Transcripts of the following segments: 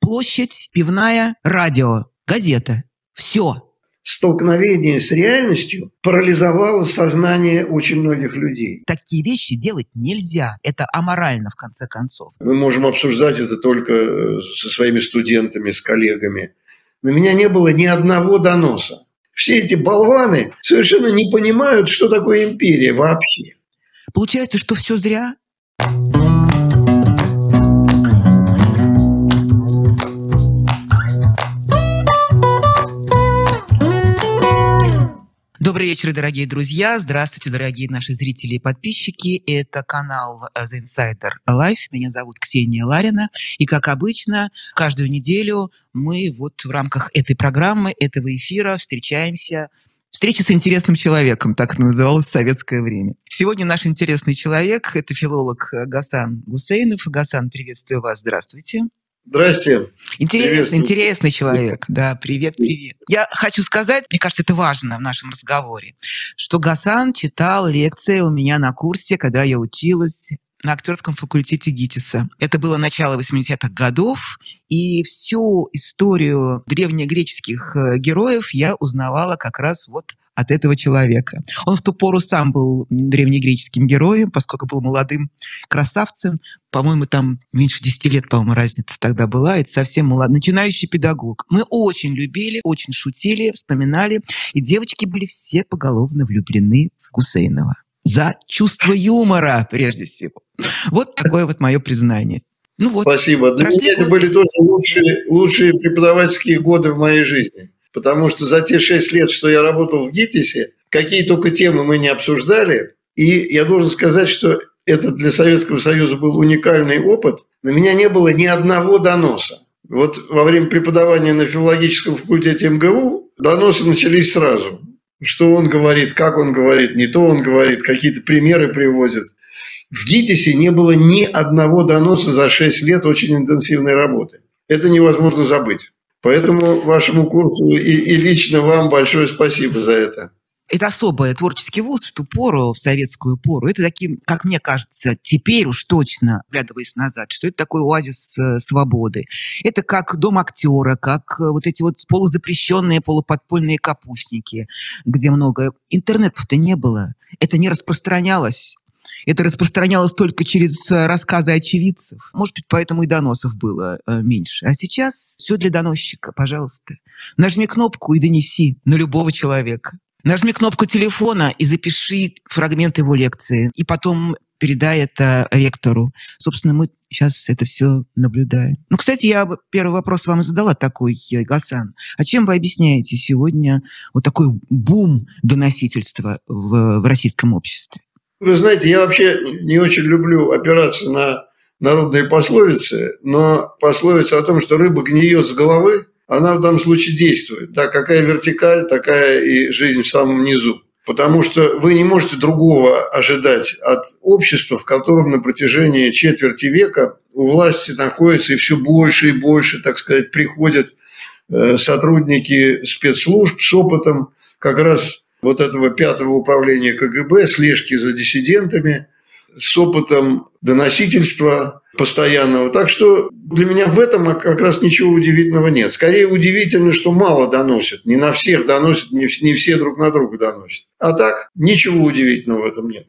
площадь, пивная, радио, газета. Все. Столкновение с реальностью парализовало сознание очень многих людей. Такие вещи делать нельзя. Это аморально, в конце концов. Мы можем обсуждать это только э, со своими студентами, с коллегами. На меня не было ни одного доноса. Все эти болваны совершенно не понимают, что такое империя вообще. Получается, что все зря? Добрый вечер, дорогие друзья. Здравствуйте, дорогие наши зрители и подписчики. Это канал The Insider Life. Меня зовут Ксения Ларина. И, как обычно, каждую неделю мы вот в рамках этой программы, этого эфира встречаемся Встреча с интересным человеком, так называлось в советское время. Сегодня наш интересный человек – это филолог Гасан Гусейнов. Гасан, приветствую вас, здравствуйте. Здрасте. Интересный, интересный человек. Да, привет, привет. Я хочу сказать, мне кажется, это важно в нашем разговоре, что Гасан читал лекции у меня на курсе, когда я училась на актерском факультете ГИТИСа. Это было начало 80-х годов, и всю историю древнегреческих э, героев я узнавала как раз вот от этого человека. Он в ту пору сам был древнегреческим героем, поскольку был молодым красавцем. По-моему, там меньше 10 лет, по-моему, разница тогда была. Это совсем молодой, начинающий педагог. Мы очень любили, очень шутили, вспоминали. И девочки были все поголовно влюблены в Гусейнова. За чувство юмора, прежде всего. Вот такое вот мое признание. Ну вот. Спасибо. Для меня это были тоже лучшие, лучшие преподавательские годы в моей жизни. Потому что за те шесть лет, что я работал в ГИТИСе, какие только темы мы не обсуждали. И я должен сказать, что это для Советского Союза был уникальный опыт. На меня не было ни одного доноса. Вот во время преподавания на филологическом факультете МГУ доносы начались сразу. Что он говорит, как он говорит, не то он говорит, какие-то примеры приводит. В ГИТИСе не было ни одного доноса за 6 лет очень интенсивной работы. Это невозможно забыть. Поэтому вашему курсу и, и лично вам большое спасибо за это. Это особый творческий вуз в ту пору, в советскую пору. Это таким, как мне кажется, теперь уж точно, глядываясь назад, что это такой оазис э, свободы. Это как дом актера, как э, вот эти вот полузапрещенные, полуподпольные капустники, где много... Интернетов-то не было. Это не распространялось. Это распространялось только через э, рассказы очевидцев. Может быть, поэтому и доносов было э, меньше. А сейчас все для доносчика, пожалуйста. Нажми кнопку и донеси на любого человека. Нажми кнопку телефона и запиши фрагмент его лекции. И потом передай это ректору. Собственно, мы сейчас это все наблюдаем. Ну, кстати, я первый вопрос вам задала такой, э, Гасан. А чем вы объясняете сегодня вот такой бум доносительства в, в российском обществе? Вы знаете, я вообще не очень люблю опираться на народные пословицы, но пословица о том, что рыба гниет с головы, она в данном случае действует. Да, какая вертикаль, такая и жизнь в самом низу. Потому что вы не можете другого ожидать от общества, в котором на протяжении четверти века у власти находится и все больше и больше, так сказать, приходят э, сотрудники спецслужб с опытом как раз вот этого пятого управления КГБ, слежки за диссидентами, с опытом доносительства постоянного. Так что для меня в этом как раз ничего удивительного нет. Скорее удивительно, что мало доносят. Не на всех доносят, не, все друг на друга доносят. А так, ничего удивительного в этом нет.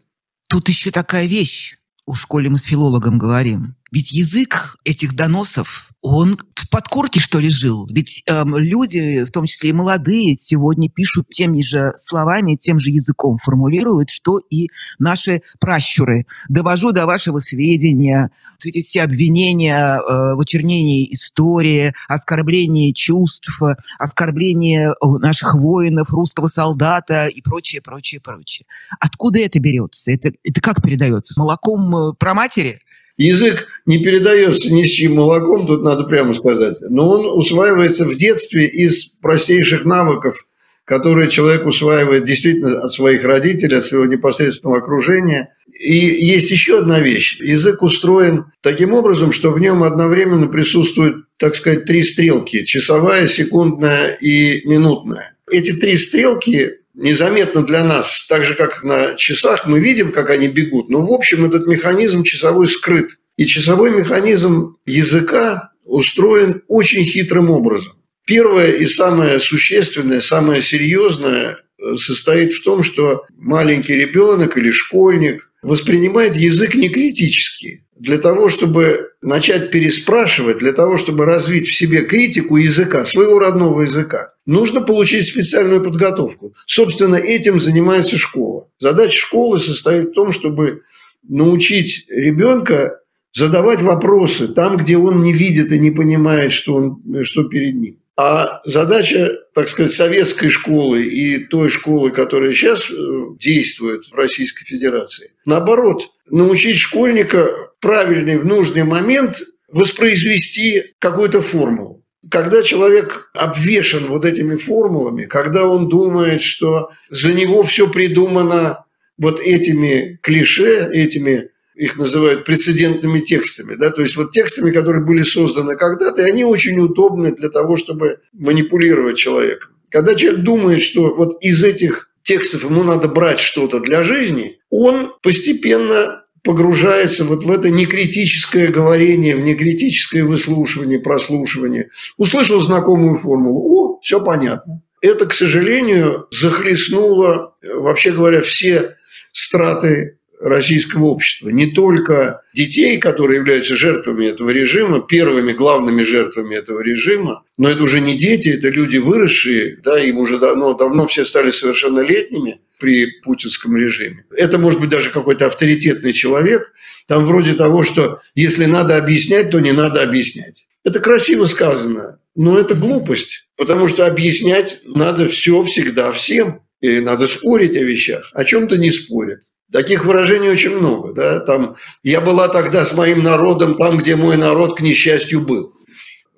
Тут еще такая вещь. У школе мы с филологом говорим. Ведь язык этих доносов он в подкорке, что ли, жил? Ведь эм, люди, в том числе и молодые, сегодня пишут теми же словами, тем же языком формулируют, что и наши пращуры. Довожу до вашего сведения эти все обвинения э, в очернении истории, оскорблении чувств, оскорблении э, наших воинов, русского солдата и прочее, прочее, прочее. Откуда это берется? Это, это как передается? Молоком э, про матери? Язык не передается ни с чьим молоком, тут надо прямо сказать, но он усваивается в детстве из простейших навыков, которые человек усваивает действительно от своих родителей, от своего непосредственного окружения. И есть еще одна вещь. Язык устроен таким образом, что в нем одновременно присутствуют, так сказать, три стрелки – часовая, секундная и минутная. Эти три стрелки незаметно для нас, так же, как на часах, мы видим, как они бегут, но в общем этот механизм часовой скрыт. И часовой механизм языка устроен очень хитрым образом. Первое и самое существенное, самое серьезное э, состоит в том, что маленький ребенок или школьник воспринимает язык не критически. Для того, чтобы начать переспрашивать, для того, чтобы развить в себе критику языка, своего родного языка, нужно получить специальную подготовку. Собственно, этим занимается школа. Задача школы состоит в том, чтобы научить ребенка задавать вопросы там, где он не видит и не понимает, что, он, что перед ним. А задача, так сказать, советской школы и той школы, которая сейчас э, действует в Российской Федерации, наоборот, научить школьника правильный в нужный момент воспроизвести какую-то формулу. Когда человек обвешен вот этими формулами, когда он думает, что за него все придумано вот этими клише, этими их называют прецедентными текстами, да, то есть вот текстами, которые были созданы когда-то, и они очень удобны для того, чтобы манипулировать человеком. Когда человек думает, что вот из этих текстов ему надо брать что-то для жизни, он постепенно погружается вот в это некритическое говорение, в некритическое выслушивание, прослушивание. Услышал знакомую формулу, о, все понятно. Это, к сожалению, захлестнуло, вообще говоря, все страты российского общества. Не только детей, которые являются жертвами этого режима, первыми главными жертвами этого режима, но это уже не дети, это люди выросшие, да, им уже давно, давно все стали совершеннолетними при путинском режиме. Это может быть даже какой-то авторитетный человек, там вроде того, что если надо объяснять, то не надо объяснять. Это красиво сказано, но это глупость, потому что объяснять надо все всегда всем. И надо спорить о вещах. О чем-то не спорят. Таких выражений очень много. Да? Там, я была тогда с моим народом там, где мой народ, к несчастью, был.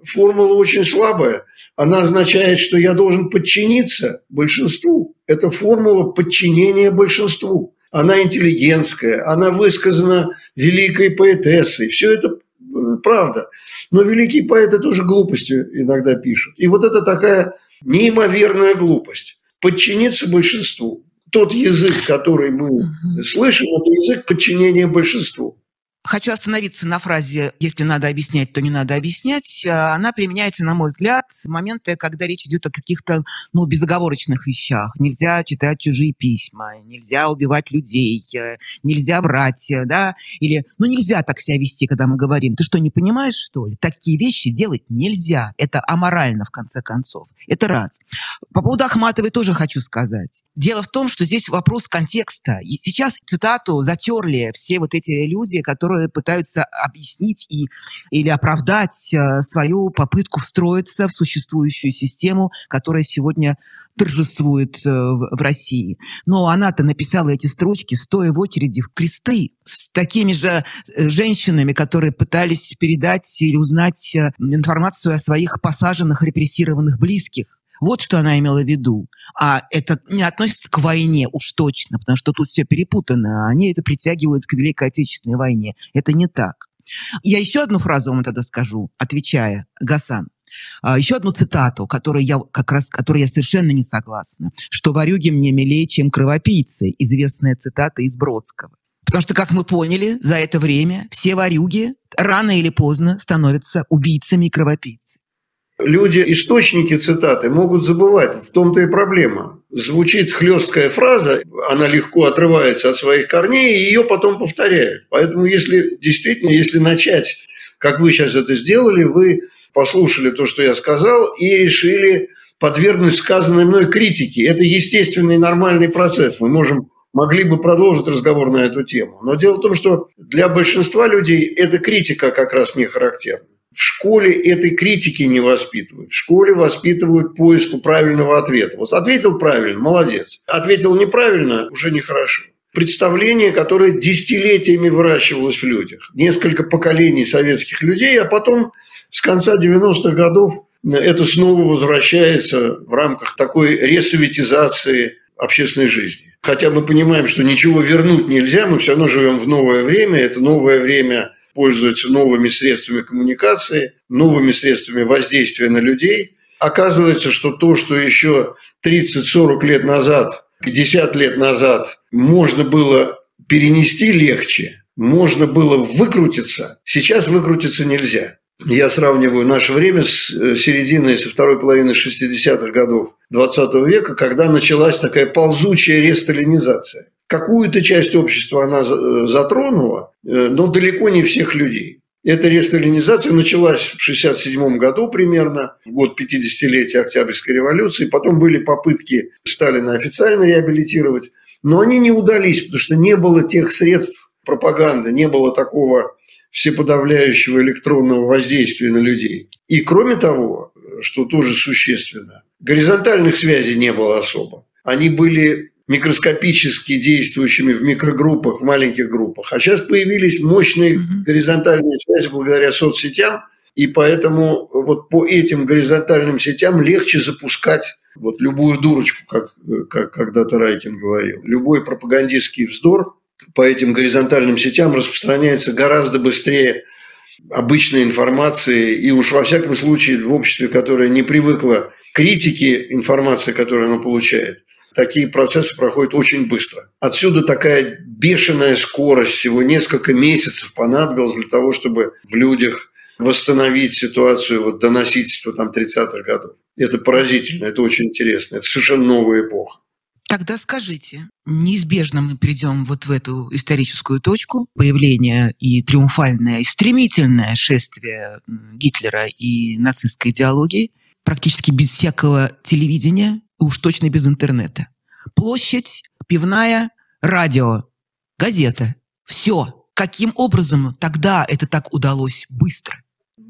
Формула очень слабая. Она означает, что я должен подчиниться большинству. Это формула подчинения большинству. Она интеллигентская, она высказана великой поэтессой. Все это э, правда. Но великие поэты тоже глупостью иногда пишут. И вот это такая неимоверная глупость. Подчиниться большинству тот язык, который мы слышим, это язык подчинения большинству. Хочу остановиться на фразе «если надо объяснять, то не надо объяснять». А, она применяется, на мой взгляд, в моменты, когда речь идет о каких-то ну, безоговорочных вещах. Нельзя читать чужие письма, нельзя убивать людей, э, нельзя врать, э, да, или ну нельзя так себя вести, когда мы говорим. Ты что, не понимаешь, что ли? Такие вещи делать нельзя. Это аморально, в конце концов. Это раз. По поводу Ахматовой тоже хочу сказать. Дело в том, что здесь вопрос контекста. И сейчас цитату затерли все вот эти люди, которые которые пытаются объяснить и, или оправдать э, свою попытку встроиться в существующую систему, которая сегодня торжествует э, в России. Но она-то написала эти строчки, стоя в очереди в кресты, с такими же э, женщинами, которые пытались передать или узнать информацию о своих посаженных, репрессированных близких. Вот что она имела в виду. А это не относится к войне уж точно, потому что тут все перепутано. Они это притягивают к Великой Отечественной войне. Это не так. Я еще одну фразу вам тогда скажу, отвечая, Гасан. А, еще одну цитату, которой я как раз, которой я совершенно не согласна, что «варюги мне милее, чем кровопийцы», известная цитата из Бродского. Потому что, как мы поняли, за это время все варюги рано или поздно становятся убийцами и кровопийцами люди, источники цитаты, могут забывать. В том-то и проблема. Звучит хлесткая фраза, она легко отрывается от своих корней, и ее потом повторяют. Поэтому, если действительно, если начать, как вы сейчас это сделали, вы послушали то, что я сказал, и решили подвергнуть сказанной мной критике. Это естественный нормальный процесс. Мы можем могли бы продолжить разговор на эту тему. Но дело в том, что для большинства людей эта критика как раз не характерна. В школе этой критики не воспитывают. В школе воспитывают поиску правильного ответа. Вот ответил правильно, молодец. Ответил неправильно, уже нехорошо. Представление, которое десятилетиями выращивалось в людях. Несколько поколений советских людей, а потом с конца 90-х годов это снова возвращается в рамках такой ресоветизации общественной жизни. Хотя мы понимаем, что ничего вернуть нельзя, мы все равно живем в новое время. Это новое время пользуются новыми средствами коммуникации, новыми средствами воздействия на людей. Оказывается, что то, что еще 30-40 лет назад, 50 лет назад можно было перенести легче, можно было выкрутиться, сейчас выкрутиться нельзя. я сравниваю наше время с э, серединой, со второй половины 60-х годов 20 века, когда началась такая ползучая ресталинизация. Какую-то часть общества она э, затронула, э, но далеко не всех людей. Эта ресталинизация началась в 1967 году примерно, в год 50-летия Октябрьской революции. Потом были попытки Сталина официально реабилитировать, но они не удались, потому что не было тех средств пропаганды, не было такого всеподавляющего электронного воздействия на людей. И кроме того, что тоже существенно, горизонтальных связей не было особо. Они были микроскопически действующими в микрогруппах, в маленьких группах. А сейчас появились мощные горизонтальные связи благодаря соцсетям, и поэтому вот по этим горизонтальным сетям легче запускать вот любую дурочку, как, как когда-то Райкин говорил. Любой пропагандистский вздор по этим горизонтальным сетям распространяется гораздо быстрее обычной информации, и уж во всяком случае в обществе, которое не привыкло к критике информации, которую оно получает, такие процессы проходят очень быстро. Отсюда такая бешеная скорость, всего несколько месяцев понадобилось для того, чтобы в людях восстановить ситуацию вот, доносительства там 30-х годов. Это поразительно, это очень интересно, это совершенно новая эпоха. Тогда скажите, неизбежно мы придем вот в эту историческую точку появления и триумфальное, и стремительное шествие Гитлера и нацистской идеологии, практически без всякого телевидения, уж точно без интернета. Площадь, пивная, радио, газета. Все. Каким образом тогда это так удалось быстро?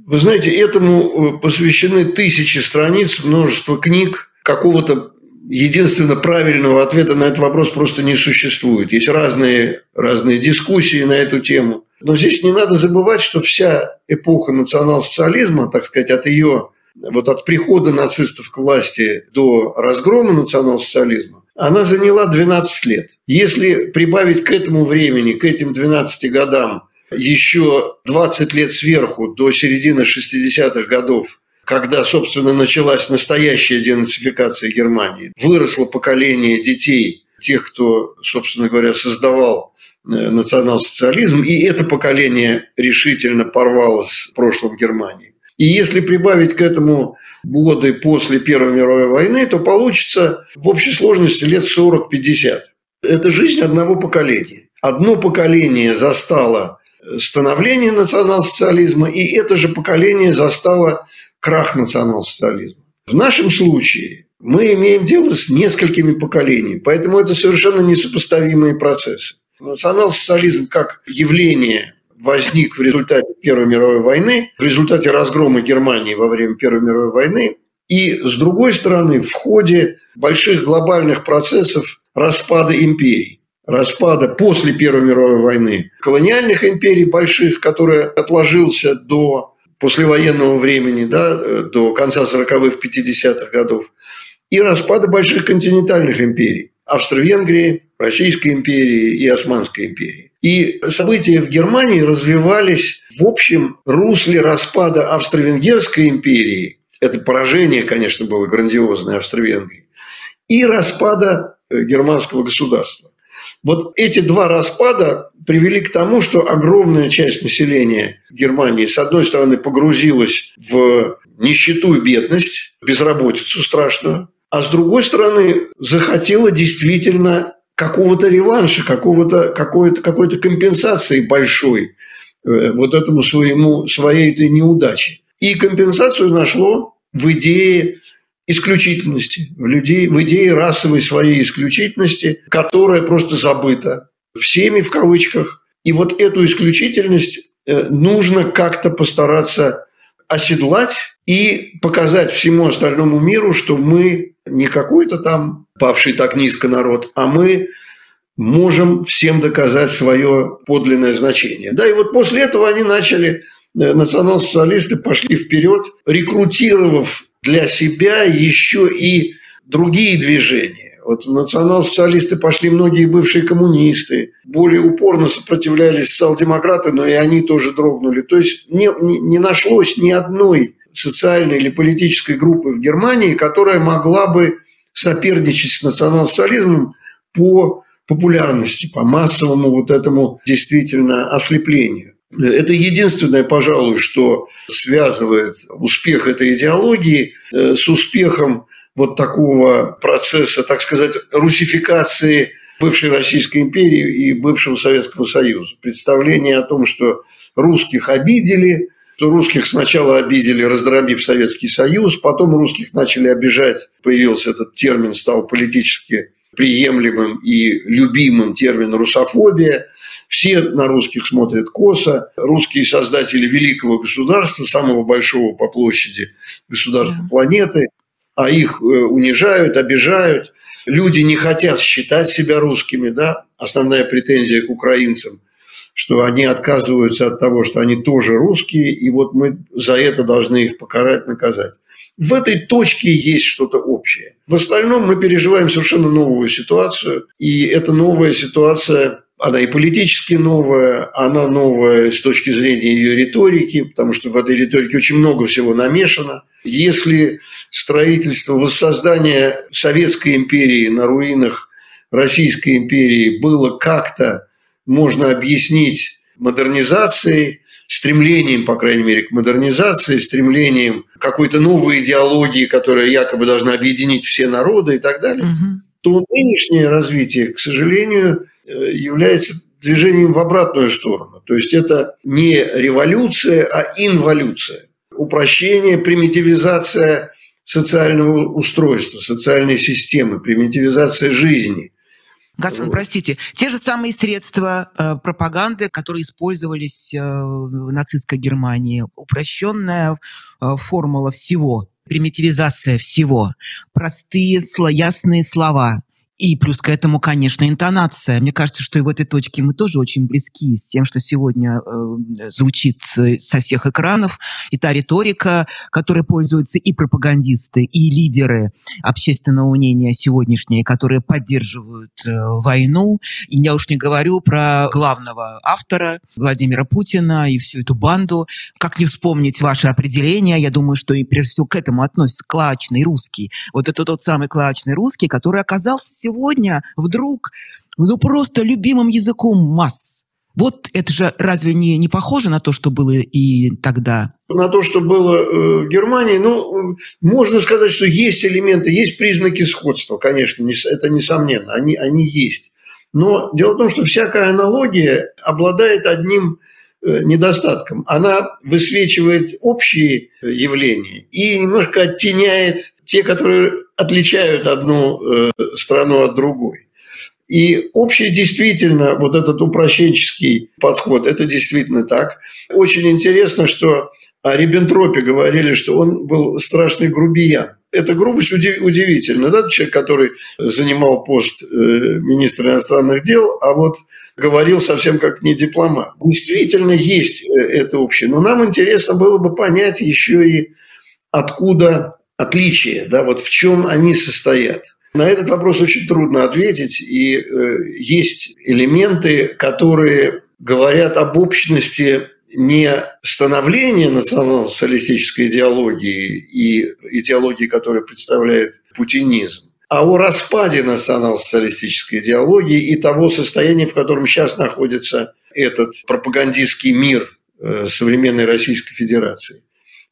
Вы знаете, этому э, посвящены тысячи страниц, множество книг, какого-то единственно правильного ответа на этот вопрос просто не существует. Есть разные, разные дискуссии на эту тему. Но здесь не надо забывать, что вся эпоха национал-социализма, так сказать, от ее, вот от прихода нацистов к власти до разгрома национал-социализма, она заняла 12 лет. Если прибавить к этому времени, к этим 12 годам, еще 20 лет сверху до середины 60-х годов когда, собственно, началась настоящая денацификация Германии, выросло поколение детей, тех, кто, собственно говоря, создавал э, национал-социализм, и это поколение решительно порвалось с прошлым Германии. И если прибавить к этому годы после Первой мировой войны, то получится в общей сложности лет 40-50. Это жизнь одного поколения. Одно поколение застало становление национал-социализма, и это же поколение застало крах национал-социализма. В нашем случае мы имеем дело с несколькими поколениями, поэтому это совершенно несопоставимые процессы. Национал-социализм как явление возник в результате Первой мировой войны, в результате разгрома Германии во время Первой мировой войны, и, с другой стороны, в ходе больших глобальных процессов распада империй распада после Первой мировой войны колониальных империй больших, который отложился до послевоенного времени, да, до конца 40-х, 50-х годов, и распада больших континентальных империй – Австро-Венгрии, Российской империи и Османской империи. И события в Германии развивались в общем русле распада Австро-Венгерской империи. Это поражение, конечно, было грандиозное Австро-Венгрии. И распада э, германского государства. Вот эти два распада привели к тому, что огромная часть населения Германии, с одной стороны, погрузилась в нищету и бедность, безработицу страшную, а с другой стороны, захотела действительно какого-то реванша, какого-то, какой-то, какой-то компенсации большой э, вот этому своему, своей этой неудаче. И компенсацию нашло в идее исключительности, в, людей, в идее расовой своей исключительности, которая просто забыта всеми в кавычках. И вот эту исключительность э, нужно как-то постараться оседлать и показать всему остальному миру, что мы не какой-то там павший так низко народ, а мы можем всем доказать свое подлинное значение. Да, и вот после этого они начали, э, национал-социалисты пошли вперед, рекрутировав для себя еще и другие движения. Вот национал-социалисты пошли многие бывшие коммунисты, более упорно сопротивлялись социал-демократы, но и они тоже дрогнули. То есть не, не, не нашлось ни одной социальной или политической группы в Германии, которая могла бы соперничать с национал-социализмом по популярности, по массовому вот этому действительно ослеплению. Это единственное, пожалуй, что связывает успех этой идеологии э, с успехом вот такого процесса, так сказать, русификации бывшей Российской империи и бывшего Советского Союза. Представление о том, что русских обидели, что русских сначала обидели, раздробив Советский Союз, потом русских начали обижать, появился этот термин, стал политически приемлемым и любимым термин «русофобия». Все на русских смотрят косо. Русские создатели великого государства, самого большого по площади государства планеты, а их э, унижают, обижают. Люди не хотят считать себя русскими. Да? Основная претензия к украинцам – что они отказываются от того, что они тоже русские, и вот мы за это должны их покарать, наказать. В этой точке есть что-то общее. В остальном мы переживаем совершенно новую ситуацию, и эта новая ситуация она и политически новая, она новая с точки зрения ее риторики, потому что в этой риторике очень много всего намешано. Если строительство, воссоздание Советской империи на руинах Российской империи было как-то можно объяснить модернизацией, стремлением, по крайней мере, к модернизации, стремлением какой-то новой идеологии, которая якобы должна объединить все народы и так далее, угу. то нынешнее развитие, к сожалению, э, является движением в обратную сторону. То есть это не революция, а инволюция. Упрощение, примитивизация социального устройства, социальной системы, примитивизация жизни. Гасан, простите, те же самые средства э, пропаганды, которые использовались э, в нацистской Германии, упрощенная э, формула всего, примитивизация всего, простые, ясные слова, и плюс к этому, конечно, интонация. Мне кажется, что и в этой точке мы тоже очень близки с тем, что сегодня э, звучит э, со всех экранов. И та риторика, которой пользуются и пропагандисты, и лидеры общественного мнения сегодняшние, которые поддерживают э, войну. И я уж не говорю про главного автора Владимира Путина и всю эту банду. Как не вспомнить ваше определение? Я думаю, что и прежде всего к этому относится клачный русский. Вот это тот самый клачный русский, который оказался сегодня вдруг ну просто любимым языком масс. Вот это же разве не, не похоже на то, что было и тогда? На то, что было э, в Германии, ну, можно сказать, что есть элементы, есть признаки сходства, конечно, это несомненно, они, они есть. Но дело в том, что всякая аналогия обладает одним э, недостатком. Она высвечивает общие явления и немножко оттеняет те, которые отличают одну э, страну от другой. И общее действительно, вот этот упрощенческий подход, это действительно так. Очень интересно, что о Риббентропе говорили, что он был страшный грубиян. Эта грубость удивительна, да, человек, который занимал пост э, министра иностранных дел, а вот говорил совсем как не дипломат. Действительно есть э, это общее, но нам интересно было бы понять еще и откуда отличия, да, вот в чем они состоят. На этот вопрос очень трудно ответить, и э, есть элементы, которые говорят об общности не становления национал-социалистической идеологии и идеологии, которая представляет путинизм, а о распаде национал-социалистической идеологии и того состояния, в котором сейчас находится этот пропагандистский мир э, современной Российской Федерации.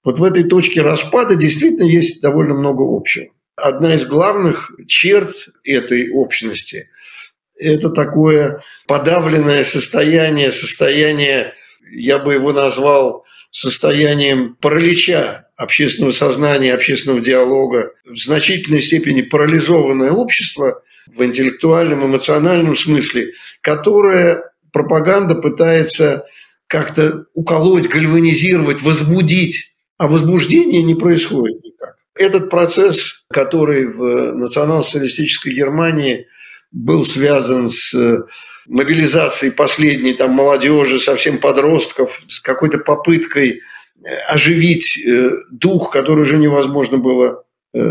Вот в этой точке распада действительно есть довольно много общего. Одна из главных черт этой общности – это такое подавленное состояние, состояние, я бы его назвал состоянием паралича общественного сознания, общественного диалога, в значительной степени парализованное общество в интеллектуальном, эмоциональном смысле, которое пропаганда пытается как-то уколоть, гальванизировать, возбудить а возбуждения не происходит никак. Этот процесс, который в национал-социалистической Германии был связан с э, мобилизацией последней там, молодежи, совсем подростков, с какой-то попыткой э, оживить э, дух, который уже невозможно было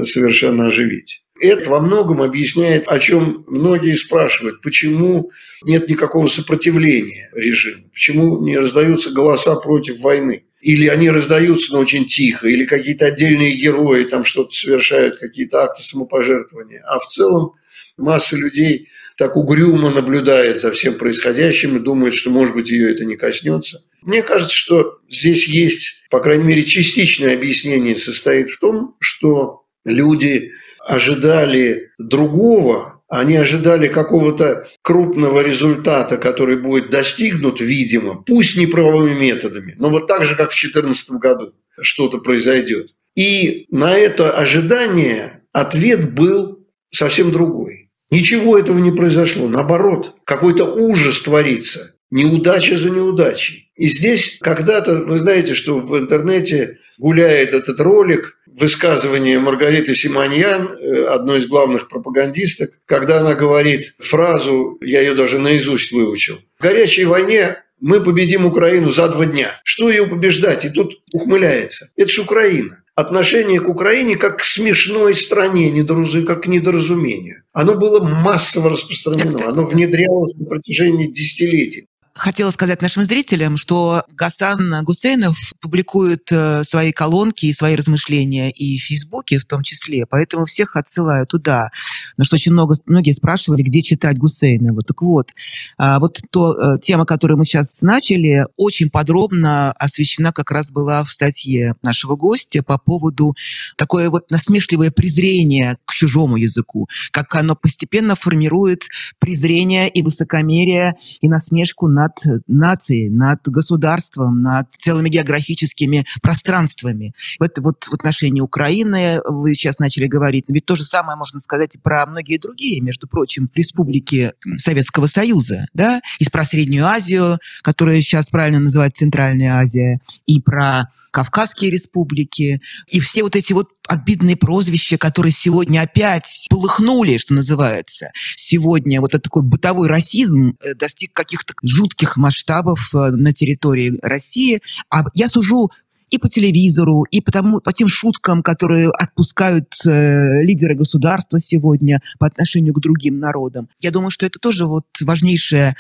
совершенно оживить. Это во многом объясняет, о чем многие спрашивают, почему нет никакого сопротивления режиму, почему не раздаются голоса против войны. Или они раздаются, но очень тихо, или какие-то отдельные герои там что-то совершают, какие-то акты самопожертвования. А в целом масса людей так угрюмо наблюдает за всем происходящим и думает, что, может быть, ее это не коснется. Мне кажется, что здесь есть, по крайней мере, частичное объяснение состоит в том, что люди ожидали другого, они ожидали какого-то крупного результата, который будет достигнут, видимо, пусть не правовыми методами, но вот так же, как в 2014 году что-то произойдет. И на это ожидание ответ был совсем другой. Ничего этого не произошло. Наоборот, какой-то ужас творится. Неудача за неудачей. И здесь когда-то, вы знаете, что в интернете гуляет этот ролик, высказывание Маргариты Симоньян, э, одной из главных пропагандисток, когда она говорит фразу, я ее даже наизусть выучил, «В горячей войне мы победим Украину за два дня. Что ее побеждать? И тут ухмыляется. Это же Украина. Отношение к Украине как к смешной стране, как к недоразумению. Оно было массово распространено, оно внедрялось на протяжении десятилетий хотела сказать нашим зрителям, что Гасан Гусейнов публикует э, свои колонки и свои размышления и в Фейсбуке в том числе, поэтому всех отсылаю туда. Но что очень много, многие спрашивали, где читать Гусейнова. Так вот, а, вот то, э, тема, которую мы сейчас начали, очень подробно освещена как раз была в статье нашего гостя по поводу такое вот насмешливое презрение к чужому языку, как оно постепенно формирует презрение и высокомерие и насмешку над над нацией, над государством, над целыми географическими пространствами. Это вот в отношении Украины вы сейчас начали говорить, но ведь то же самое можно сказать и про многие другие, между прочим, республики Советского Союза, да, и про Среднюю Азию, которая сейчас правильно называют Центральная Азия, и про Кавказские республики, и все вот эти вот обидные прозвища, которые сегодня опять полыхнули, что называется. Сегодня вот этот такой бытовой расизм э, достиг каких-то жутких масштабов э, на территории России. А я сужу и по телевизору, и по, тому, по тем шуткам, которые отпускают э, лидеры государства сегодня по отношению к другим народам. Я думаю, что это тоже вот важнейшая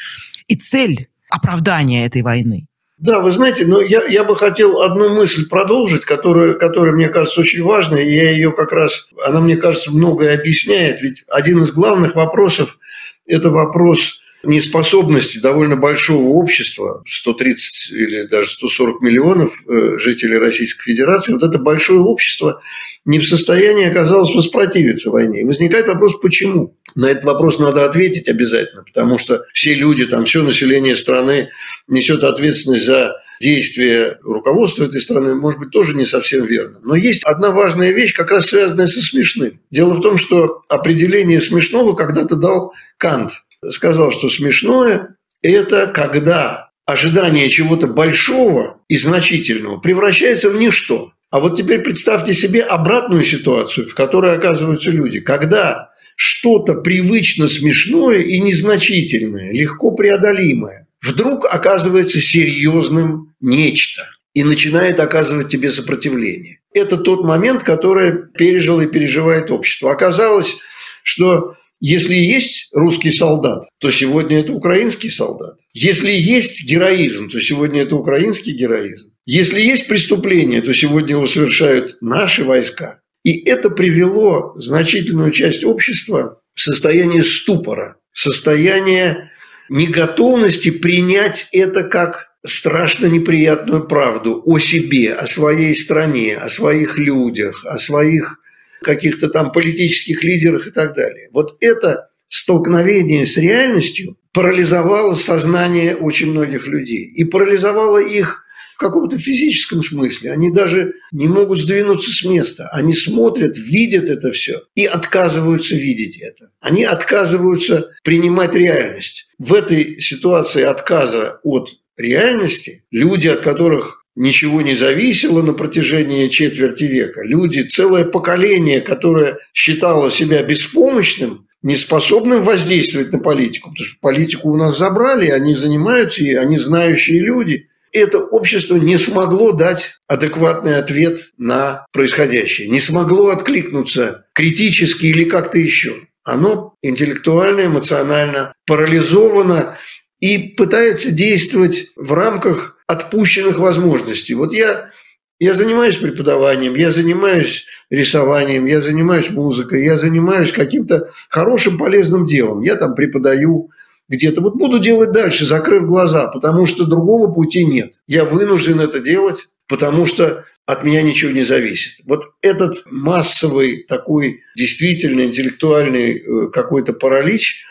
и цель оправдания этой войны. Да, вы знаете, но я, я бы хотел одну мысль продолжить, которая, которая мне кажется очень важной, и я ее как раз, она мне кажется многое объясняет, ведь один из главных вопросов – это вопрос неспособности довольно большого общества, 130 или даже 140 миллионов э, жителей Российской Федерации, вот это большое общество не в состоянии оказалось воспротивиться войне. И возникает вопрос, почему? На этот вопрос надо ответить обязательно, потому что все люди, там, все население страны несет ответственность за действия руководства этой страны, может быть, тоже не совсем верно. Но есть одна важная вещь, как раз связанная со смешным. Дело в том, что определение смешного когда-то дал Кант – сказал, что смешное – это когда ожидание чего-то большого и значительного превращается в ничто. А вот теперь представьте себе обратную ситуацию, в которой оказываются люди. Когда что-то привычно смешное и незначительное, легко преодолимое, вдруг оказывается серьезным нечто и начинает оказывать тебе сопротивление. Это тот момент, который пережило и переживает общество. Оказалось, что если есть русский солдат, то сегодня это украинский солдат. Если есть героизм, то сегодня это украинский героизм. Если есть преступление, то сегодня его совершают наши войска. И это привело значительную часть общества в состояние ступора, в состояние неготовности принять это как страшно неприятную правду о себе, о своей стране, о своих людях, о своих каких-то там политических лидерах и так далее. Вот это столкновение с реальностью парализовало сознание очень многих людей и парализовало их в каком-то физическом смысле. Они даже не могут сдвинуться с места. Они смотрят, видят это все и отказываются видеть это. Они отказываются принимать реальность. В этой ситуации отказа от реальности люди, от которых ничего не зависело на протяжении четверти века. Люди, целое поколение, которое считало себя беспомощным, неспособным воздействовать на политику, потому что политику у нас забрали, они занимаются, и они знающие люди. это общество не смогло дать адекватный ответ на происходящее, не смогло откликнуться критически или как-то еще. Оно интеллектуально, эмоционально парализовано и пытается действовать в рамках отпущенных возможностей. Вот я, я занимаюсь преподаванием, я занимаюсь рисованием, я занимаюсь музыкой, я занимаюсь каким-то хорошим, полезным делом. Я там преподаю где-то. Вот буду делать дальше, закрыв глаза, потому что другого пути нет. Я вынужден это делать, потому что от меня ничего не зависит. Вот этот массовый такой действительно интеллектуальный э, какой-то паралич,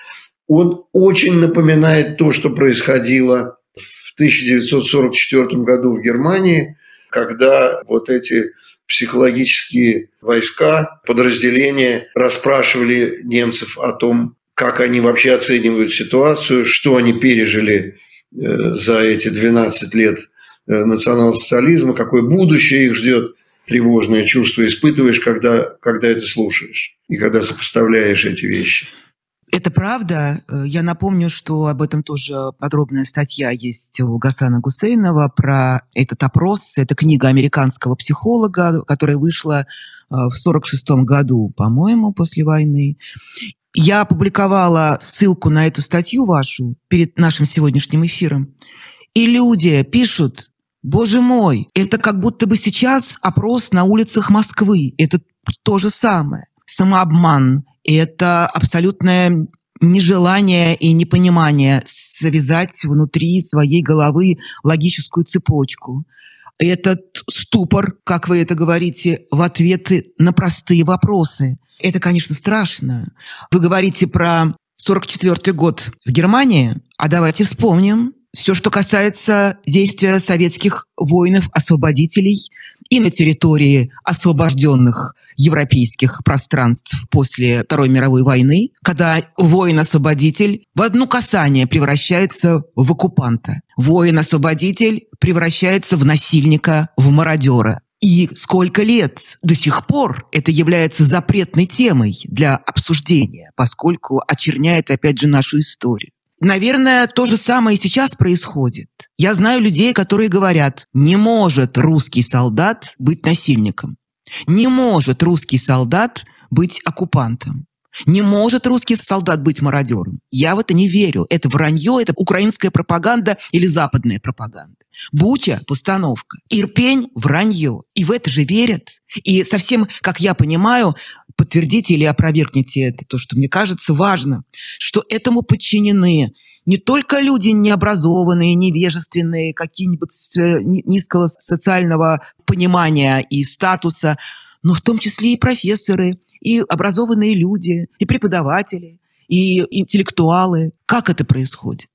он очень напоминает то, что происходило в 1944 году в Германии, когда вот эти психологические войска, подразделения расспрашивали немцев о том, как они вообще оценивают ситуацию, что они пережили э, за эти 12 лет э, национал-социализма, какое будущее их ждет, тревожное чувство испытываешь, когда, когда это слушаешь и когда сопоставляешь эти вещи. Это правда. Э, я напомню, что об этом тоже подробная статья есть у Гасана Гусейнова про этот опрос. Это книга американского психолога, которая вышла в 1946 году, по-моему, после войны. Я опубликовала ссылку на эту статью вашу перед нашим сегодняшним эфиром. И люди пишут, боже мой, это как будто бы сейчас опрос на улицах Москвы. Это то же самое. Самообман. Это абсолютное нежелание и непонимание связать внутри своей головы логическую цепочку. Этот ступор, как вы это говорите, в ответы на простые вопросы – это, конечно, страшно. Вы говорите про 44 год в Германии, а давайте вспомним все, что касается действия советских воинов-освободителей и на территории освобожденных европейских пространств после Второй мировой войны, когда воин-освободитель в одно касание превращается в оккупанта. Воин-освободитель превращается в насильника, в мародера. И сколько лет до сих пор это является запретной темой для обсуждения, поскольку очерняет, опять же, нашу историю. Наверное, то же самое и сейчас происходит. Я знаю людей, которые говорят, не может русский солдат быть насильником. Не может русский солдат быть оккупантом. Не может русский солдат быть мародером. Я в это не верю. Это вранье, это украинская пропаганда или западная пропаганда. Буча – постановка. Ирпень – вранье. И в это же верят. И совсем, как я понимаю, подтвердите или опровергните это, то, что мне кажется важно, что этому подчинены не только люди необразованные, невежественные, какие-нибудь низкого социального понимания и статуса, но в том числе и профессоры, и образованные люди, и преподаватели, и интеллектуалы. Как это происходит?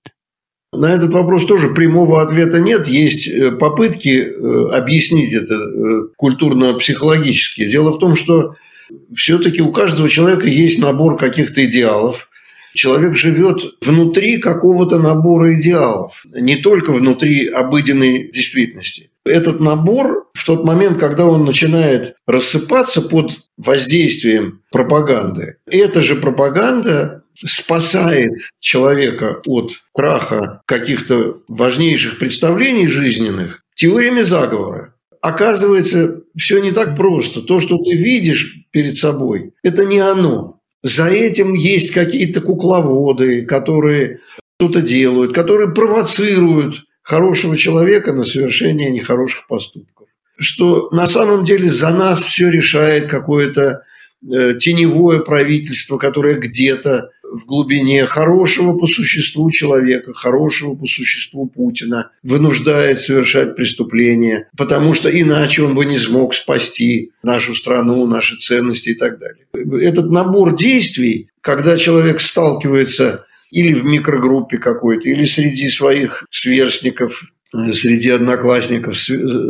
На этот вопрос тоже прямого ответа нет. Есть э, попытки э, объяснить это э, культурно-психологически. Дело в том, что все-таки у каждого человека есть набор каких-то идеалов. Человек живет внутри какого-то набора идеалов, не только внутри обыденной действительности. Этот набор в тот момент, когда он начинает рассыпаться под воздействием пропаганды, эта же пропаганда спасает человека от краха каких-то важнейших представлений жизненных теориями заговора. Оказывается, все не так просто. То, что ты видишь перед собой, это не оно. За этим есть какие-то кукловоды, которые что-то делают, которые провоцируют хорошего человека на совершение нехороших поступков. Что на самом деле за нас все решает какое-то э, теневое правительство, которое где-то в глубине хорошего по существу человека, хорошего по существу Путина, вынуждает совершать преступления, потому что иначе он бы не смог спасти нашу страну, наши ценности и так далее. Этот набор действий, когда человек сталкивается или в микрогруппе какой-то, или среди своих сверстников, э, среди одноклассников,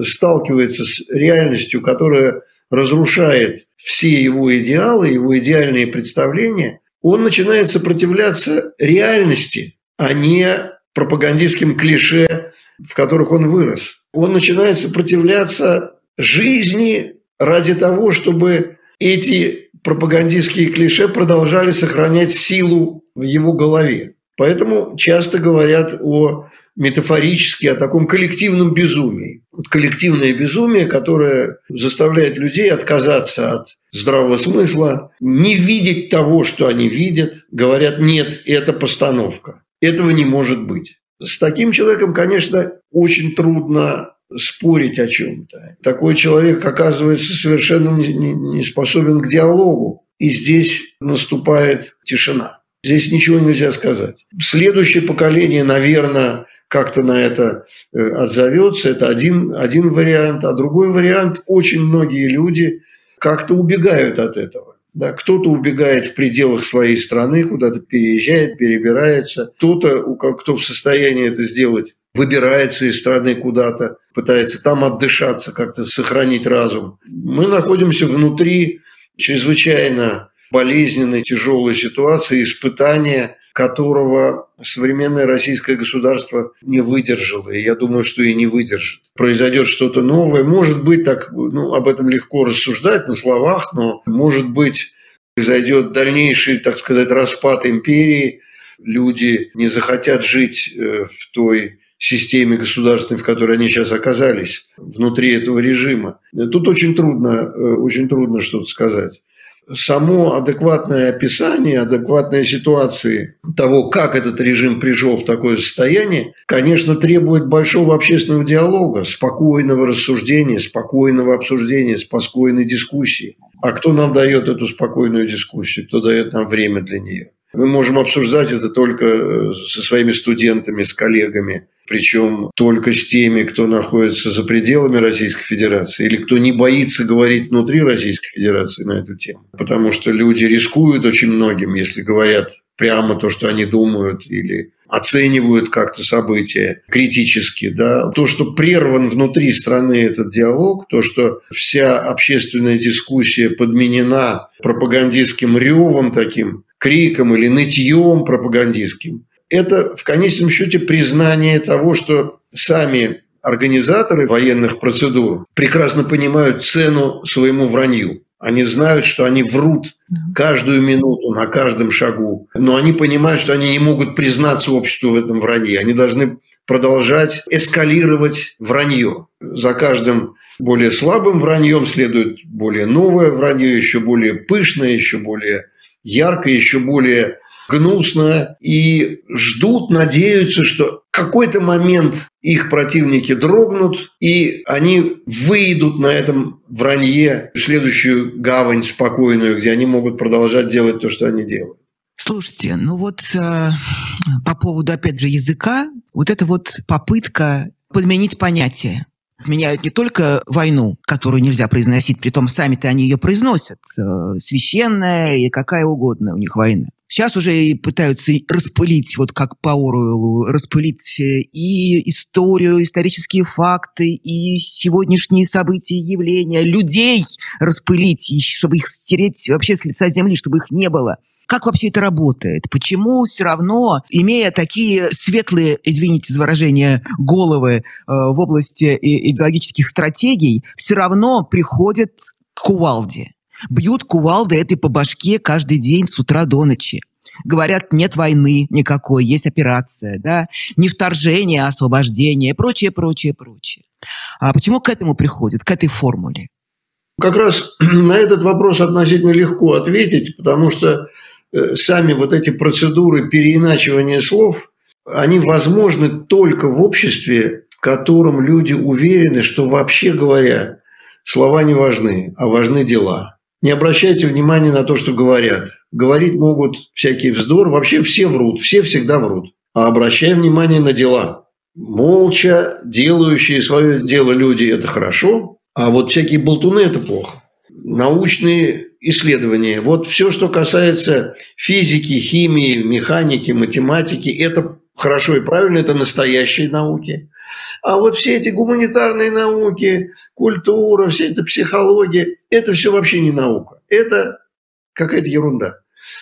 сталкивается с реальностью, которая разрушает все его идеалы, его идеальные представления – он начинает сопротивляться реальности, а не пропагандистским клише, в которых он вырос. Он начинает сопротивляться жизни ради того, чтобы эти пропагандистские клише продолжали сохранять силу в его голове. Поэтому часто говорят о метафорически о таком коллективном безумии. Вот коллективное безумие, которое заставляет людей отказаться от здравого смысла, не видеть того, что они видят, говорят, нет, это постановка, этого не может быть. С таким человеком, конечно, очень трудно спорить о чем-то. Такой человек оказывается совершенно не способен к диалогу. И здесь наступает тишина. Здесь ничего нельзя сказать. Следующее поколение, наверное, как-то на это э, отзовется. Это один, один вариант. А другой вариант – очень многие люди как-то убегают от этого. Да, кто-то убегает в пределах своей страны, куда-то переезжает, перебирается. Кто-то, кто в состоянии это сделать, выбирается из страны куда-то, пытается там отдышаться, как-то сохранить разум. Мы находимся внутри чрезвычайно болезненной, тяжелой ситуации, испытания, которого современное российское государство не выдержало. И я думаю, что и не выдержит. Произойдет что-то новое. Может быть, так, ну, об этом легко рассуждать на словах, но может быть, произойдет дальнейший, так сказать, распад империи. Люди не захотят жить э, в той системе государственной, в которой они сейчас оказались, внутри этого режима. Тут очень трудно, э, очень трудно что-то сказать само адекватное описание, адекватной ситуации того, как этот режим пришел в такое состояние, конечно, требует большого общественного диалога, спокойного рассуждения, спокойного обсуждения, спокойной дискуссии. А кто нам дает эту спокойную дискуссию? Кто дает нам время для нее? Мы можем обсуждать это только э, со своими студентами, с коллегами, причем только с теми, кто находится за пределами Российской Федерации или кто не боится говорить внутри Российской Федерации на эту тему. Потому что люди рискуют очень многим, если говорят прямо то, что они думают, или оценивают как-то события критически. Да. То, что прерван внутри страны этот диалог, то, что вся общественная дискуссия подменена пропагандистским ревом таким, криком или нытьем пропагандистским, это в конечном счете признание того, что сами организаторы военных процедур прекрасно понимают цену своему вранью. Они знают, что они врут каждую минуту, на каждом шагу. Но они понимают, что они не могут признаться обществу в этом вранье. Они должны продолжать эскалировать вранье. За каждым более слабым враньем следует более новое вранье, еще более пышное, еще более ярко, еще более гнусно и ждут, надеются, что какой-то момент их противники дрогнут, и они выйдут на этом вранье в следующую гавань спокойную, где они могут продолжать делать то, что они делают. Слушайте, ну вот э, по поводу, опять же, языка, вот эта вот попытка подменить понятие меняют не только войну, которую нельзя произносить, при том сами-то они ее произносят, э, священная и какая угодно у них война. Сейчас уже и пытаются распылить, вот как по Оруэллу, распылить э, и историю, исторические факты, и сегодняшние события, явления, людей распылить, чтобы их стереть вообще с лица земли, чтобы их не было. Как вообще это работает? Почему все равно, имея такие светлые, извините за выражение, головы э, в области идеологических стратегий, все равно приходят к кувалде? Бьют кувалды этой по башке каждый день с утра до ночи. Говорят, нет войны никакой, есть операция, да, не вторжение, а освобождение, прочее, прочее, прочее. А почему к этому приходит, к этой формуле? Как раз на этот вопрос относительно легко ответить, потому что э, сами вот эти процедуры переиначивания слов, они возможны только в обществе, в котором люди уверены, что вообще говоря, слова не важны, а важны дела. Не обращайте внимания на то, что говорят. Говорить могут всякий вздор. Вообще все врут, все всегда врут. А обращай внимание на дела. Молча делающие свое дело люди – это хорошо, а вот всякие болтуны – это плохо. Научные исследования. Вот все, что касается физики, химии, механики, математики – это хорошо и правильно, это настоящие науки. А вот все эти гуманитарные науки, культура, вся эта психология, это все вообще не наука. Это какая-то ерунда.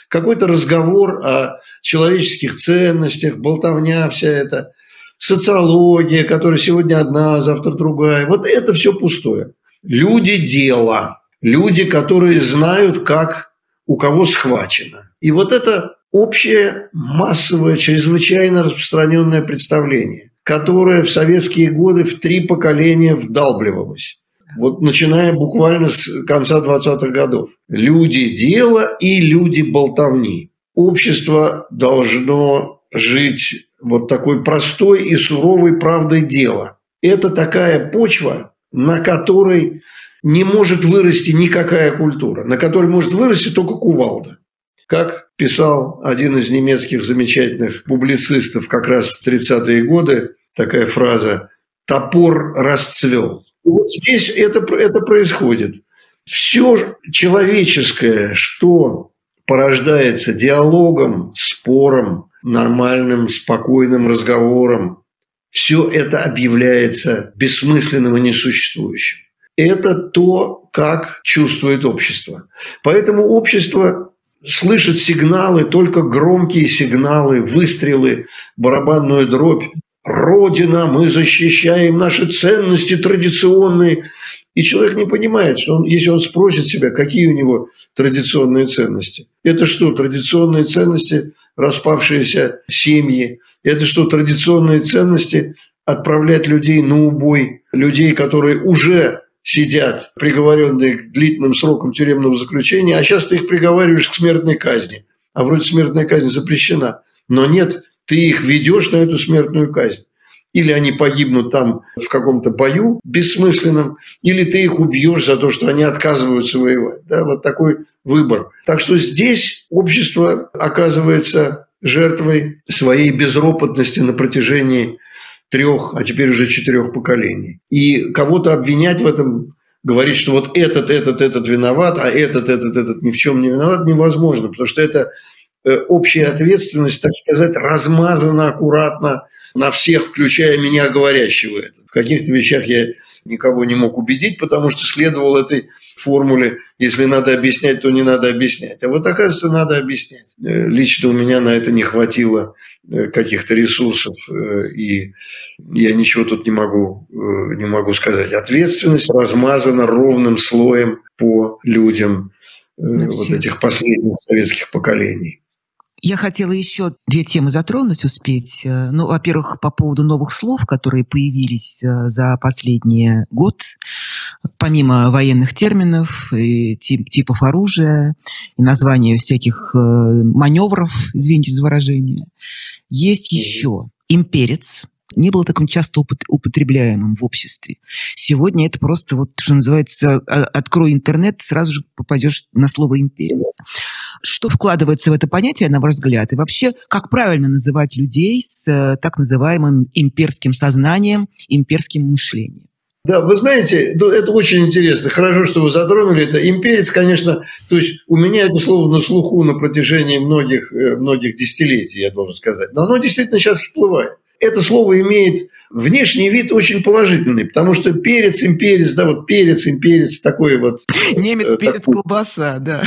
Какой-то разговор о человеческих ценностях, болтовня вся эта, социология, которая сегодня одна, завтра другая. Вот это все пустое. Люди дела. Люди, которые знают, как у кого схвачено. И вот это общее, массовое, чрезвычайно распространенное представление, которое в советские годы в три поколения вдалбливалось. Вот начиная буквально с конца 20-х годов. Люди дела и люди болтовни. Общество должно жить вот такой простой и суровой правдой дела. Это такая почва, на которой не может вырасти никакая культура, на которой может вырасти только кувалда. Как писал один из немецких замечательных публицистов как раз в 30-е годы, такая фраза «топор расцвел». Вот здесь это, это происходит. Все человеческое, что порождается диалогом, спором, нормальным, спокойным разговором, все это объявляется бессмысленным и несуществующим. Это то, как чувствует общество. Поэтому общество слышит сигналы, только громкие сигналы, выстрелы, барабанную дробь. Родина, мы защищаем наши ценности традиционные. И человек не понимает, что он, если он спросит себя, какие у него традиционные ценности. Это что, традиционные ценности, распавшиеся семьи? Это что, традиционные ценности отправлять людей на убой? Людей, которые уже сидят, приговоренные к длительным срокам тюремного заключения, а сейчас ты их приговариваешь к смертной казни. А вроде смертная казнь запрещена. Но нет, ты их ведешь на эту смертную казнь. Или они погибнут там в каком-то бою бессмысленном, или ты их убьешь за то, что они отказываются воевать. Да, вот такой выбор. Так что здесь общество оказывается жертвой своей безропотности на протяжении трех, а теперь уже четырех поколений. И кого-то обвинять в этом, говорить, что вот этот, этот, этот виноват, а этот, этот, этот ни в чем не виноват, невозможно, потому что это э, общая ответственность, так сказать, размазана аккуратно на всех, включая меня, говорящего это. В каких-то вещах я никого не мог убедить, потому что следовал этой формуле «если надо объяснять, то не надо объяснять». А вот, оказывается, надо объяснять. Э, лично у меня на это не хватило э, каких-то ресурсов, э, и я ничего тут не могу, не могу сказать. Ответственность размазана ровным слоем по людям вот этих последних советских поколений. Я хотела еще две темы затронуть, успеть. Э, ну, во-первых, по поводу новых слов, которые появились э, за последний год, помимо военных терминов, и тип, типов оружия, и названия всяких э, маневров, извините за выражение, есть еще имперец, не было таким часто употребляемым в обществе. Сегодня это просто, вот, что называется, а, открой интернет, сразу же попадешь на слово «империя». Что вкладывается в это понятие, на ваш взгляд? И вообще, как правильно называть людей с э, так называемым имперским сознанием, имперским мышлением? Да, вы знаете, ну, это очень интересно. Хорошо, что вы затронули это. Имперец, конечно, то есть у меня это слово на слуху на протяжении многих, э, многих десятилетий, я должен сказать. Но оно действительно сейчас всплывает это слово имеет внешний вид очень положительный, потому что перец, имперец, да, вот перец, имперец, такой вот... Немец, э, перец, такой, колбаса, да.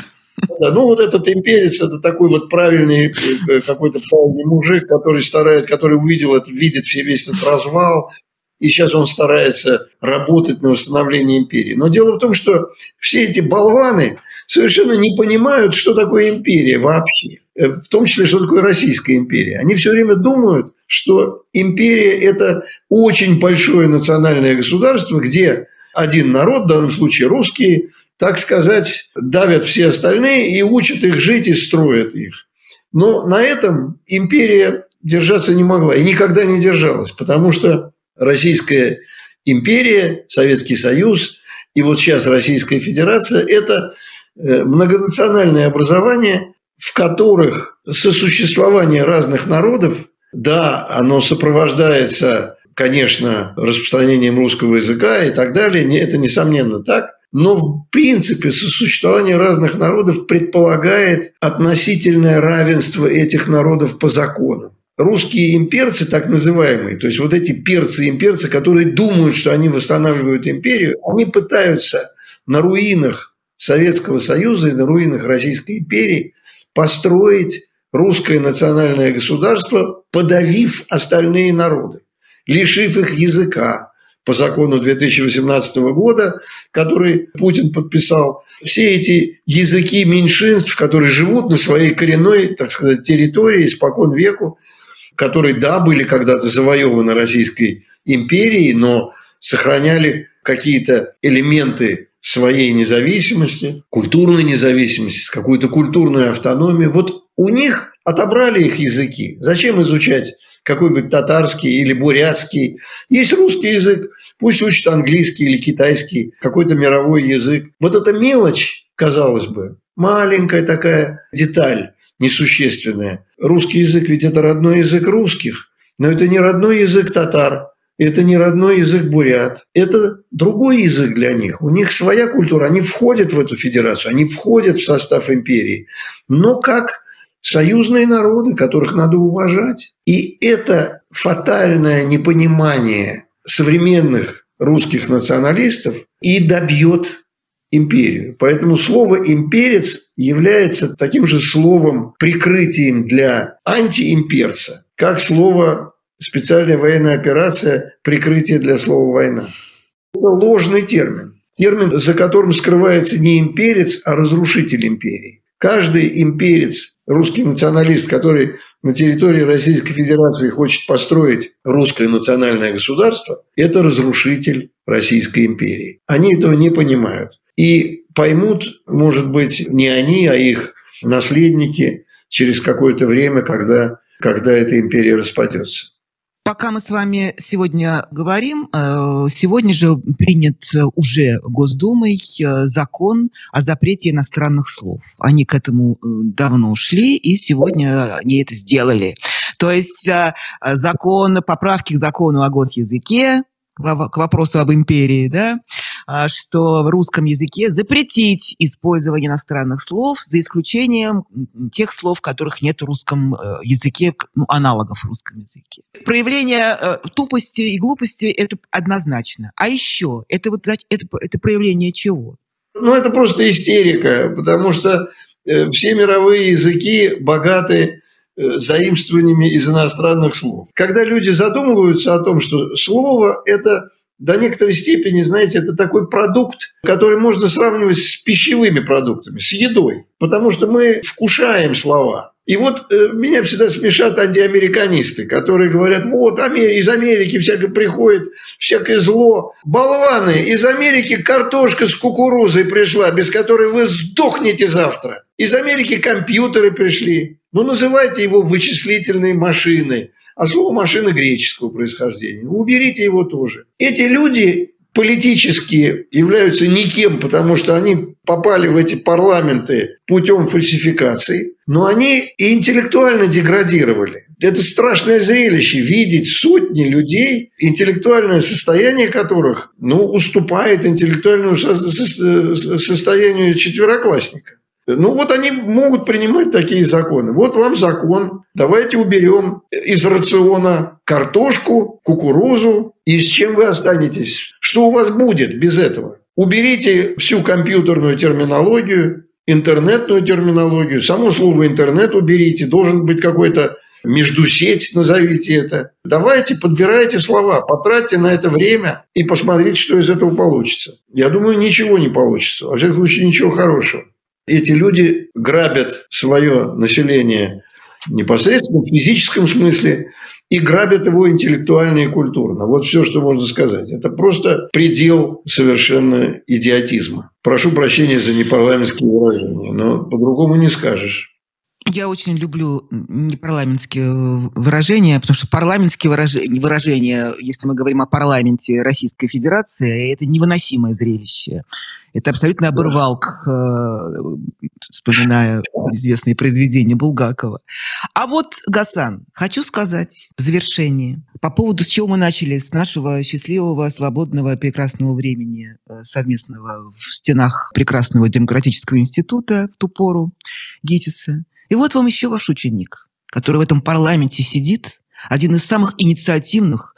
Да, ну вот этот имперец, это такой вот правильный э, какой-то правильный мужик, который старается, который увидел это, видит весь этот развал, и сейчас он старается работать на восстановление империи. Но дело в том, что все эти болваны совершенно не понимают, что такое империя вообще. Э, в том числе, что такое Российская империя. Они все время думают, что империя – это очень большое национальное государство, где один народ, в данном случае русские, так сказать, давят все остальные и учат их жить и строят их. Но на этом империя держаться не могла и никогда не держалась, потому что Российская империя, Советский Союз и вот сейчас Российская Федерация – это э, многонациональные образования, в которых сосуществование разных народов, да, оно сопровождается, конечно, распространением русского языка и так далее, это несомненно так, но в принципе сосуществование разных народов предполагает относительное равенство этих народов по закону. Русские имперцы, так называемые, то есть вот эти перцы-имперцы, которые думают, что они восстанавливают империю, они пытаются на руинах Советского Союза и на руинах Российской империи построить русское национальное государство, подавив остальные народы, лишив их языка, по закону 2018 года, который Путин подписал. Все эти языки меньшинств, которые живут на своей коренной, так сказать, территории испокон веку, которые, да, были когда-то завоеваны Российской империей, но сохраняли какие-то элементы своей независимости, культурной независимости, какую-то культурную автономию. Вот у них отобрали их языки. Зачем изучать какой-нибудь татарский или бурятский? Есть русский язык, пусть учат английский или китайский, какой-то мировой язык. Вот эта мелочь, казалось бы, маленькая такая деталь, несущественная. Русский язык ведь это родной язык русских, но это не родной язык татар, это не родной язык бурят. Это другой язык для них. У них своя культура. Они входят в эту федерацию, они входят в состав империи. Но как союзные народы, которых надо уважать. И это фатальное непонимание современных русских националистов и добьет империю. Поэтому слово «имперец» является таким же словом прикрытием для антиимперца, как слово специальная военная операция – прикрытие для слова «война». Это ложный термин. Термин, за которым скрывается не имперец, а разрушитель империи. Каждый имперец, русский националист, который на территории Российской Федерации хочет построить русское национальное государство, это разрушитель Российской империи. Они этого не понимают. И поймут, может быть, не они, а их наследники через какое-то время, когда, когда эта империя распадется. Пока мы с вами сегодня говорим, э, сегодня же принят уже Госдумой э, закон о запрете иностранных слов. Они к этому э, давно ушли, и сегодня они это сделали. То есть закон, поправки к закону о госязыке, к вопросу об империи, да, а, что в русском языке запретить использование иностранных слов, за исключением тех слов, которых нет в русском э, языке, ну, аналогов в русском языке. Проявление э, тупости и глупости – это однозначно. А еще, это, вот, это, это проявление чего? Ну, это просто истерика, потому что э, все мировые языки богаты заимствованиями из иностранных слов. Когда люди задумываются о том, что слово – это до некоторой степени, знаете, это такой продукт, который можно сравнивать с пищевыми продуктами, с едой, потому что мы вкушаем слова. И вот э, меня всегда смешат антиамериканисты, которые говорят, вот Амери, из Америки всякое приходит, всякое зло. Болваны, из Америки картошка с кукурузой пришла, без которой вы сдохнете завтра. Из Америки компьютеры пришли. Ну, называйте его вычислительной машиной. А слово машина греческого происхождения. Уберите его тоже. Эти люди политически являются никем, потому что они попали в эти парламенты путем фальсификации, но они и интеллектуально деградировали. Это страшное зрелище – видеть сотни людей, интеллектуальное состояние которых ну, уступает интеллектуальному состоянию четвероклассника. Ну вот они могут принимать такие законы. Вот вам закон. Давайте уберем из рациона картошку, кукурузу. И с чем вы останетесь? Что у вас будет без этого? Уберите всю компьютерную терминологию, интернетную терминологию. Само слово интернет уберите. Должен быть какой-то междусеть, назовите это. Давайте, подбирайте слова, потратьте на это время и посмотрите, что из этого получится. Я думаю, ничего не получится. Во всяком случае, ничего хорошего. Эти люди грабят свое население непосредственно в физическом смысле и грабят его интеллектуально и культурно. Вот все, что можно сказать. Это просто предел совершенно идиотизма. Прошу прощения за непарламентские выражения, но по-другому не скажешь. Я очень люблю непарламентские выражения, потому что парламентские выражения, выражения, если мы говорим о парламенте Российской Федерации, это невыносимое зрелище. Это абсолютно оборвалк, э, вспоминая известные произведения Булгакова. А вот, Гасан, хочу сказать в завершении по поводу, с чего мы начали, с нашего счастливого, свободного, прекрасного времени э, совместного в стенах прекрасного демократического института в ту пору ГИТИСа. И вот вам еще ваш ученик, который в этом парламенте сидит, один из самых инициативных,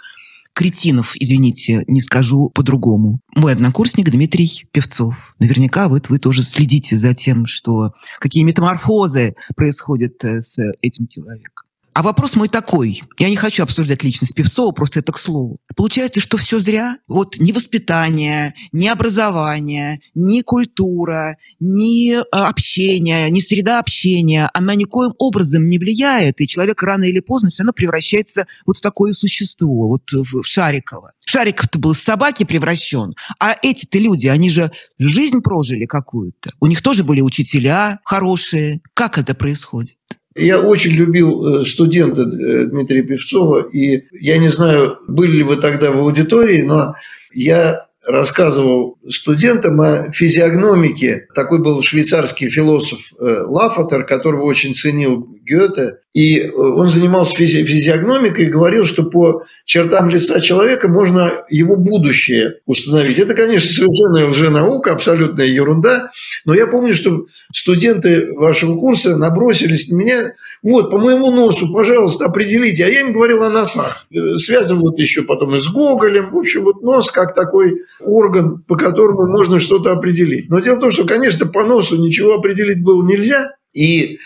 кретинов, извините, не скажу по-другому. Мой однокурсник Дмитрий Певцов. Наверняка вот вы тоже следите за тем, что какие метаморфозы происходят э, с этим человеком. А вопрос мой такой. Я не хочу обсуждать личность Певцова, просто это к слову. Получается, что все зря? Вот ни воспитание, ни образование, ни культура, ни э, общение, ни среда общения, она никоим образом не влияет, и человек рано или поздно все равно превращается вот в такое существо, вот в Шарикова. Шариков-то был с собаки превращен, а эти-то люди, они же жизнь прожили какую-то. У них тоже были учителя хорошие. Как это происходит? Я очень любил э, студента э, Дмитрия Певцова, и я не знаю, были ли вы тогда в аудитории, но я рассказывал студентам о физиогномике. Такой был швейцарский философ э, Лафатер, которого очень ценил Гёте. И э, он занимался физи- физиогномикой и говорил, что по чертам лица человека можно его будущее установить. Это, конечно, совершенно лженаука, абсолютная ерунда. Но я помню, что студенты вашего курса набросились на меня. Вот, по моему носу, пожалуйста, определите. А я им говорил о носах. Э, связывал это еще потом и с Гоголем. В общем, вот нос как такой орган, по которому можно что-то определить. Но дело в том, что, конечно, по носу ничего определить было нельзя. И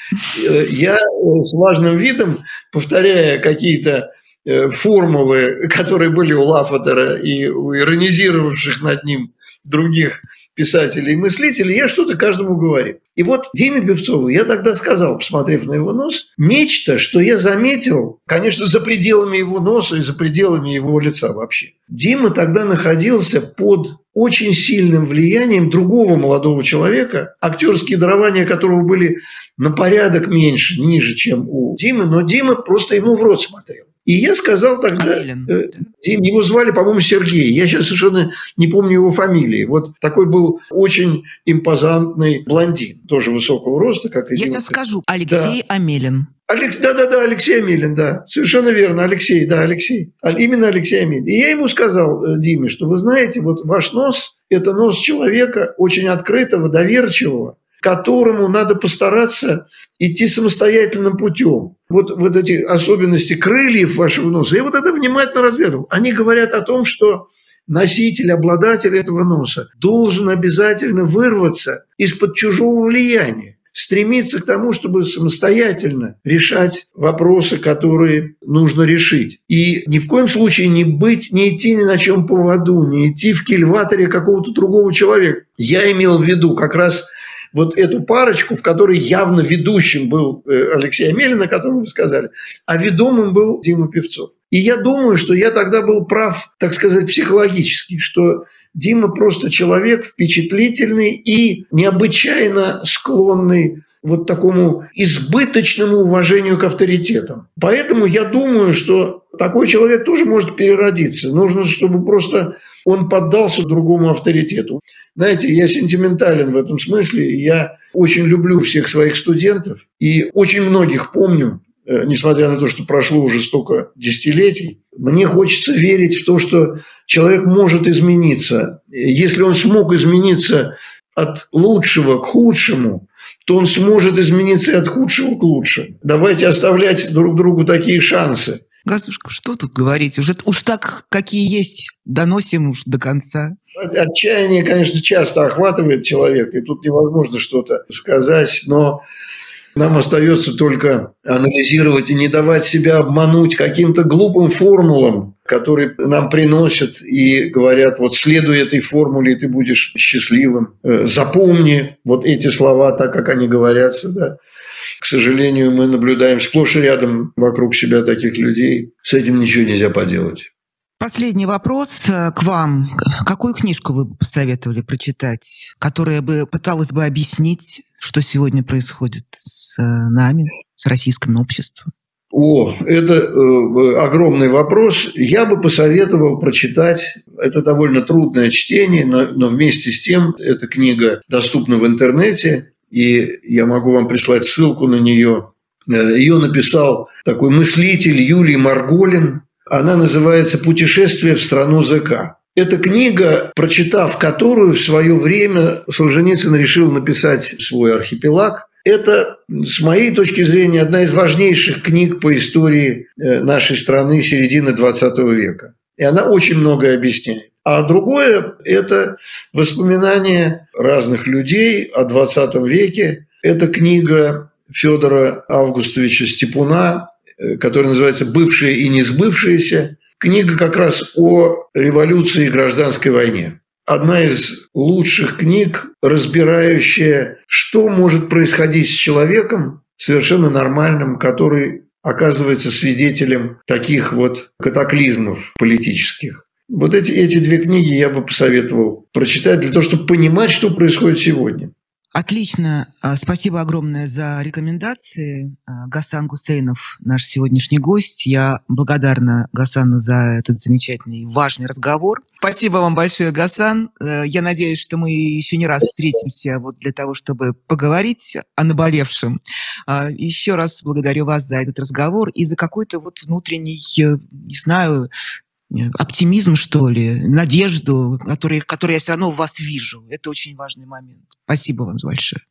э, я с важным видом, повторяя какие-то э, формулы, которые были у Лафатера и у иронизировавших над ним других писателей и мыслителей, я что-то каждому говорил. И вот Диме Певцову я тогда сказал, посмотрев на его нос, нечто, что я заметил, конечно, за пределами его носа и за пределами его лица вообще. Дима тогда находился под очень сильным влиянием другого молодого человека, актерские дарования которого были на порядок меньше, ниже, чем у Димы, но Дима просто ему в рот смотрел. И я сказал тогда, Амелин. Э, Дим, его звали, по-моему, Сергей. Я сейчас совершенно не помню его фамилии. Вот такой был очень импозантный блондин, тоже высокого роста, как и Я сейчас скажу, Алексей да. Амелин. Алекс, да-да-да, Алексей Амелин, да. Совершенно верно, Алексей, да, Алексей. Именно Алексей Амелин. И я ему сказал, э, Диме, что вы знаете, вот ваш нос – это нос человека очень открытого, доверчивого, которому надо постараться идти самостоятельным путем. Вот, вот эти особенности крыльев вашего носа, я вот это внимательно разглядывал. Они говорят о том, что носитель, обладатель этого носа должен обязательно вырваться из-под чужого влияния стремиться к тому, чтобы самостоятельно решать вопросы, которые нужно решить. И ни в коем случае не быть, не идти ни на чем поводу, не идти в кильваторе какого-то другого человека. Я имел в виду как раз вот эту парочку, в которой явно ведущим был э, Алексей Амелин, о котором вы сказали, а ведомым был Дима Певцов. И я думаю, что я тогда был прав, так сказать, психологически, что Дима просто человек впечатлительный и необычайно склонный вот такому избыточному уважению к авторитетам. Поэтому я думаю, что такой человек тоже может переродиться. Нужно, чтобы просто он поддался другому авторитету. Знаете, я сентиментален в этом смысле. Я очень люблю всех своих студентов и очень многих помню, несмотря на то, что прошло уже столько десятилетий, мне хочется верить в то, что человек может измениться. Если он смог измениться от лучшего к худшему, то он сможет измениться и от худшего к лучшему. Давайте оставлять друг другу такие шансы. Газушка, что тут говорить? Уже уж так, какие есть, доносим уж до конца. Отчаяние, конечно, часто охватывает человека, и тут невозможно что-то сказать, но нам остается только анализировать и не давать себя обмануть каким-то глупым формулам, которые нам приносят и говорят, вот следуй этой формуле, и ты будешь счастливым. Э, запомни вот эти слова так, как они говорятся. Да. К сожалению, мы наблюдаем сплошь и рядом вокруг себя таких людей. С этим ничего нельзя поделать. Последний вопрос э, к вам. Какую книжку вы бы посоветовали прочитать, которая бы пыталась бы объяснить, что сегодня происходит с э, нами, с российским обществом? О, это э, огромный вопрос. Я бы посоветовал прочитать. Это довольно трудное чтение, но, но вместе с тем эта книга доступна в интернете, и я могу вам прислать ссылку на нее. Э, Ее написал такой мыслитель Юлий Марголин. Она называется «Путешествие в страну ЗК». Эта книга, прочитав которую в свое время Солженицын решил написать свой архипелаг, это, с моей точки зрения, одна из важнейших книг по истории э, нашей страны середины XX века. И она очень многое объясняет. А другое – это воспоминания разных людей о XX веке. Это книга Федора Августовича Степуна э, которая называется «Бывшие и несбывшиеся». Книга как раз о революции и гражданской войне. Одна из лучших книг, разбирающая, что может происходить с человеком совершенно нормальным, который оказывается свидетелем таких вот катаклизмов политических. Вот эти, эти две книги я бы посоветовал прочитать для того, чтобы понимать, что происходит сегодня. Отлично. А, спасибо огромное за рекомендации. А, Гасан Гусейнов, наш сегодняшний гость. Я благодарна Гасану за этот замечательный, важный разговор. Спасибо вам большое, Гасан. Э, я надеюсь, что мы еще не раз встретимся вот для того, чтобы поговорить о наболевшем. А, еще раз благодарю вас за этот разговор и за какой-то вот внутренний, э, не знаю, оптимизм, что ли, надежду, который, которую я все равно в вас вижу. Это очень важный момент. Спасибо вам большое.